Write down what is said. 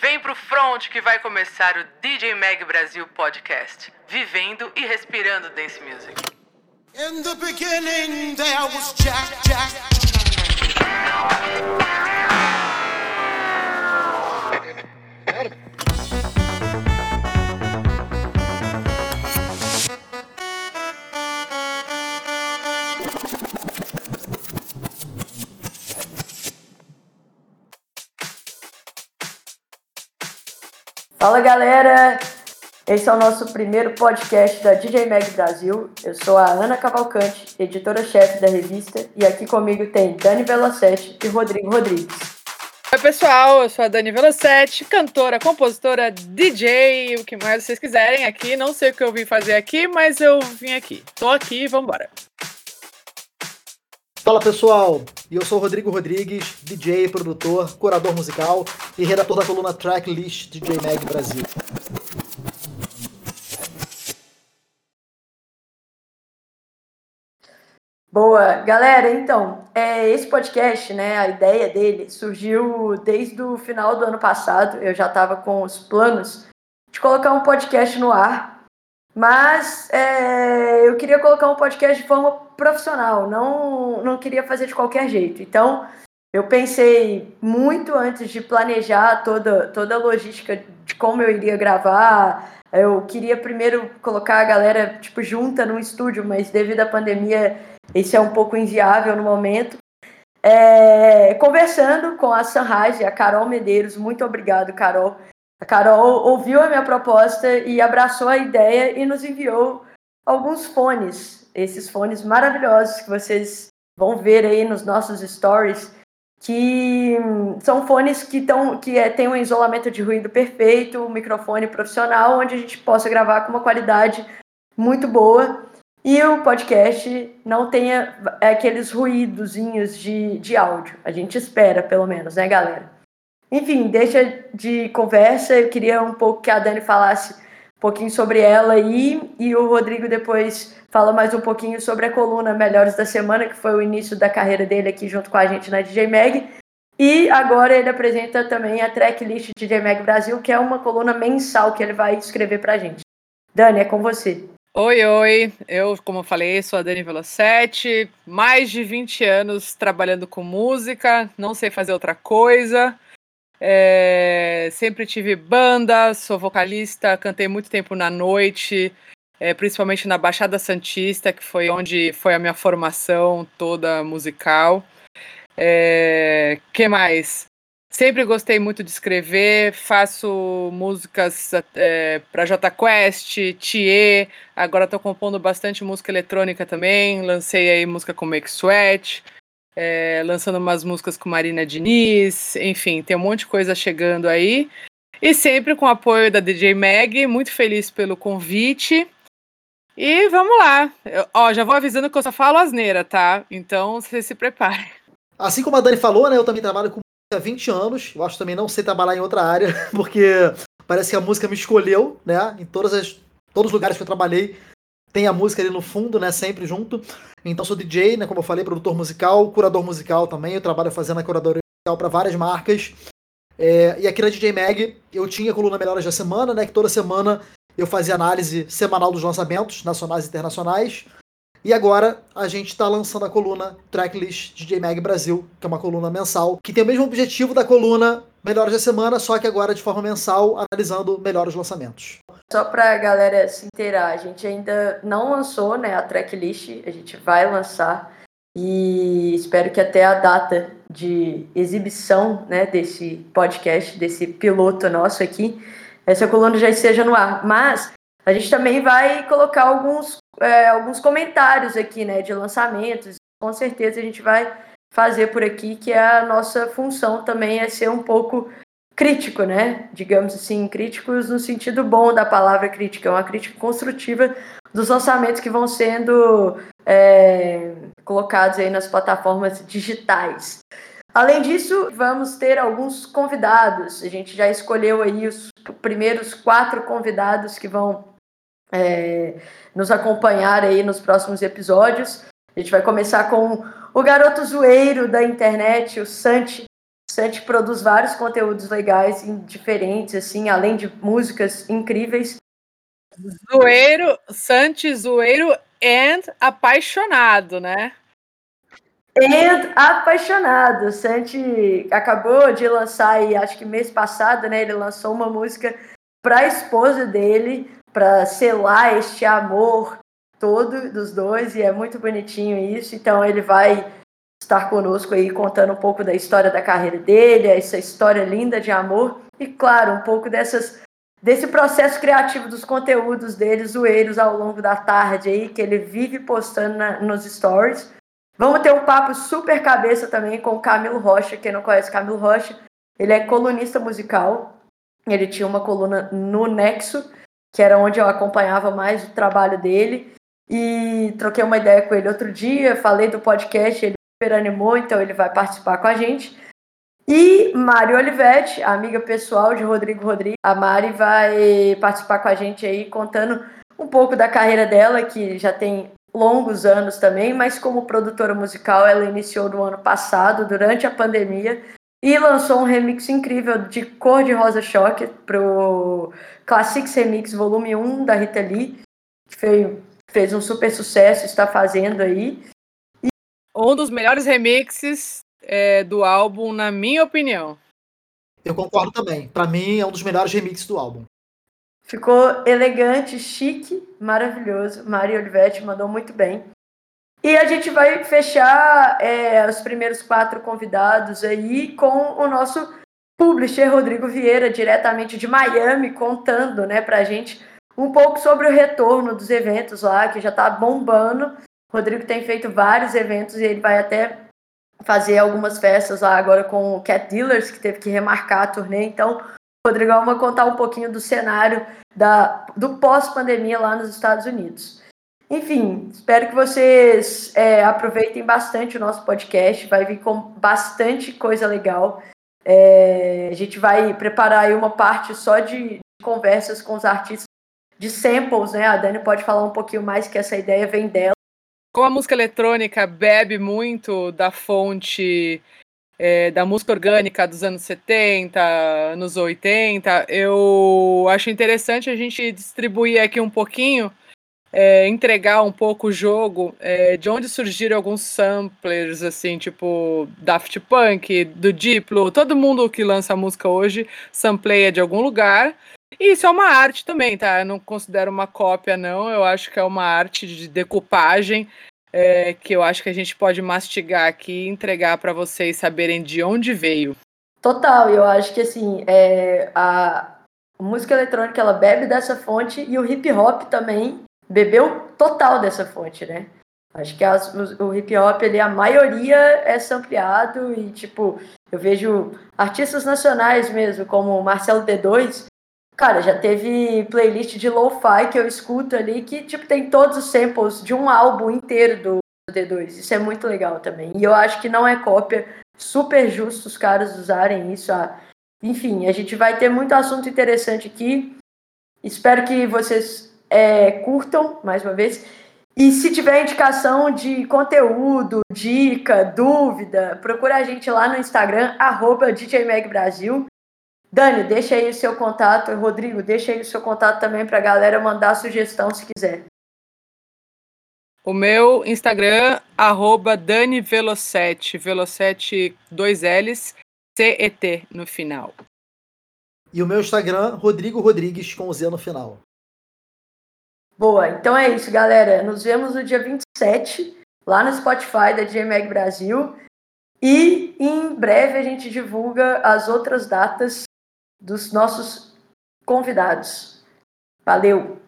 Vem pro front que vai começar o DJ Mag Brasil Podcast. Vivendo e respirando dance music. In the beginning there was Jack, Jack. Fala galera, esse é o nosso primeiro podcast da DJ Mag Brasil. Eu sou a Ana Cavalcante, editora-chefe da revista, e aqui comigo tem Dani Velocete e Rodrigo Rodrigues. Oi pessoal, eu sou a Dani Velocete, cantora, compositora, DJ, o que mais vocês quiserem aqui. Não sei o que eu vim fazer aqui, mas eu vim aqui. Tô aqui vambora. Fala pessoal, eu sou Rodrigo Rodrigues, DJ, produtor, curador musical e redator da coluna Tracklist DJ Mag Brasil. Boa, galera, então, é, esse podcast, né, a ideia dele surgiu desde o final do ano passado, eu já estava com os planos de colocar um podcast no ar, mas é, eu queria colocar um podcast de forma profissional, não, não queria fazer de qualquer jeito. Então, eu pensei muito antes de planejar toda, toda a logística de como eu iria gravar. Eu queria primeiro colocar a galera tipo, junta no estúdio, mas devido à pandemia, esse é um pouco inviável no momento. É, conversando com a Sunrise, a Carol Medeiros, muito obrigado, Carol, a Carol ouviu a minha proposta e abraçou a ideia e nos enviou alguns fones, esses fones maravilhosos que vocês vão ver aí nos nossos stories, que são fones que, tão, que é, têm um isolamento de ruído perfeito, um microfone profissional, onde a gente possa gravar com uma qualidade muito boa e o podcast não tenha aqueles ruídozinhos de, de áudio. A gente espera, pelo menos, né, galera? Enfim, deixa de conversa. Eu queria um pouco que a Dani falasse um pouquinho sobre ela aí e o Rodrigo depois fala mais um pouquinho sobre a coluna Melhores da Semana, que foi o início da carreira dele aqui junto com a gente na DJ Mag. E agora ele apresenta também a tracklist DJ Mag Brasil, que é uma coluna mensal que ele vai escrever pra gente. Dani, é com você. Oi, oi. Eu, como eu falei, sou a Dani Velocete, mais de 20 anos trabalhando com música, não sei fazer outra coisa. É, sempre tive banda, sou vocalista, cantei muito tempo na noite, é, principalmente na Baixada Santista, que foi onde foi a minha formação toda musical. É, que mais? Sempre gostei muito de escrever, faço músicas é, para J Quest, Thier, agora estou compondo bastante música eletrônica também, lancei aí música com Make Sweat é, lançando umas músicas com Marina Diniz, enfim, tem um monte de coisa chegando aí. E sempre com o apoio da DJ Mag, muito feliz pelo convite. E vamos lá. Eu, ó, já vou avisando que eu só falo asneira, tá? Então você se prepare. Assim como a Dani falou, né? Eu também trabalho com há 20 anos. Eu acho também não sei trabalhar em outra área, porque parece que a música me escolheu, né? Em todas as, todos os lugares que eu trabalhei, tem a música ali no fundo, né? Sempre junto. Então sou DJ, né? Como eu falei, produtor musical, curador musical também. Eu trabalho fazendo a curadoria musical para várias marcas. É, e aqui na DJ Mag eu tinha a coluna Melhores da Semana, né? Que toda semana eu fazia análise semanal dos lançamentos nacionais e internacionais. E agora a gente está lançando a coluna Tracklist DJ Mag Brasil, que é uma coluna mensal, que tem o mesmo objetivo da coluna Melhores da Semana, só que agora de forma mensal, analisando melhores lançamentos. Só para a galera se inteirar, a gente ainda não lançou né, a tracklist, a gente vai lançar e espero que até a data de exibição né, desse podcast, desse piloto nosso aqui, essa coluna já esteja no ar. Mas a gente também vai colocar alguns, é, alguns comentários aqui né, de lançamentos, com certeza a gente vai fazer por aqui, que é a nossa função também é ser um pouco crítico, né? Digamos assim, críticos no sentido bom da palavra crítica, uma crítica construtiva dos lançamentos que vão sendo é, colocados aí nas plataformas digitais. Além disso, vamos ter alguns convidados. A gente já escolheu aí os primeiros quatro convidados que vão é, nos acompanhar aí nos próximos episódios. A gente vai começar com o garoto zoeiro da internet, o Santi, Santi produz vários conteúdos legais e diferentes, assim, além de músicas incríveis. Zoeiro, Santi zoeiro and apaixonado, né? And apaixonado. Santi acabou de lançar, e acho que mês passado, né? Ele lançou uma música para a esposa dele, para selar este amor todo dos dois, e é muito bonitinho isso. Então ele vai estar conosco aí contando um pouco da história da carreira dele, essa história linda de amor e claro, um pouco dessas desse processo criativo dos conteúdos dele, zoeiros ao longo da tarde aí, que ele vive postando na, nos stories. Vamos ter um papo super cabeça também com o Camilo Rocha, quem não conhece Camilo Rocha, ele é colunista musical. Ele tinha uma coluna no Nexo, que era onde eu acompanhava mais o trabalho dele. E troquei uma ideia com ele outro dia, falei do podcast, ele animou, então ele vai participar com a gente. E Mari Olivetti, amiga pessoal de Rodrigo Rodrigues. A Mari vai participar com a gente aí, contando um pouco da carreira dela, que já tem longos anos também, mas como produtora musical, ela iniciou no ano passado, durante a pandemia, e lançou um remix incrível de Cor de Rosa Choque pro Classics Remix Volume 1 da Rita Lee, que fez, fez um super sucesso, está fazendo aí. Um dos melhores remixes é, do álbum, na minha opinião. Eu concordo também. Para mim, é um dos melhores remixes do álbum. Ficou elegante, chique, maravilhoso. Mari Olivetti mandou muito bem. E a gente vai fechar é, os primeiros quatro convidados aí com o nosso publisher Rodrigo Vieira, diretamente de Miami, contando né, pra gente um pouco sobre o retorno dos eventos lá, que já tá bombando. Rodrigo tem feito vários eventos e ele vai até fazer algumas festas lá agora com o Cat Dealers, que teve que remarcar a turnê. Então, Rodrigo vai contar um pouquinho do cenário da, do pós-pandemia lá nos Estados Unidos. Enfim, espero que vocês é, aproveitem bastante o nosso podcast. Vai vir com bastante coisa legal. É, a gente vai preparar aí uma parte só de conversas com os artistas de samples, né? A Dani pode falar um pouquinho mais que essa ideia vem dela. Como a música eletrônica bebe muito da fonte é, da música orgânica dos anos 70, anos 80, eu acho interessante a gente distribuir aqui um pouquinho, é, entregar um pouco o jogo é, de onde surgiram alguns samplers, assim, tipo Daft Punk, do Diplo, todo mundo que lança música hoje sampleia de algum lugar. E isso é uma arte também, tá? Eu não considero uma cópia, não. Eu acho que é uma arte de decupagem é, que eu acho que a gente pode mastigar aqui e entregar para vocês saberem de onde veio. Total, eu acho que assim, é, a música eletrônica ela bebe dessa fonte e o hip hop também bebeu total dessa fonte, né? Acho que as, o, hip hop, ele, a maioria é sampleado e, tipo, eu vejo artistas nacionais mesmo, como Marcelo D2, Cara, já teve playlist de lo-fi que eu escuto ali que, tipo, tem todos os samples de um álbum inteiro do D2. Isso é muito legal também. E eu acho que não é cópia. Super justo os caras usarem isso. Ah, enfim, a gente vai ter muito assunto interessante aqui. Espero que vocês é, curtam, mais uma vez. E se tiver indicação de conteúdo, dica, dúvida, procura a gente lá no Instagram, arroba DJMagBrasil. Dani, deixa aí o seu contato. Rodrigo, deixa aí o seu contato também para a galera mandar sugestão se quiser. O meu Instagram, arroba Dani Velocete, Velocete 2 L's, C-E-T no final. E o meu Instagram, Rodrigo Rodrigues com Z no final. Boa, então é isso, galera. Nos vemos no dia 27, lá no Spotify da GMEG Brasil. E em breve a gente divulga as outras datas dos nossos convidados. Valeu!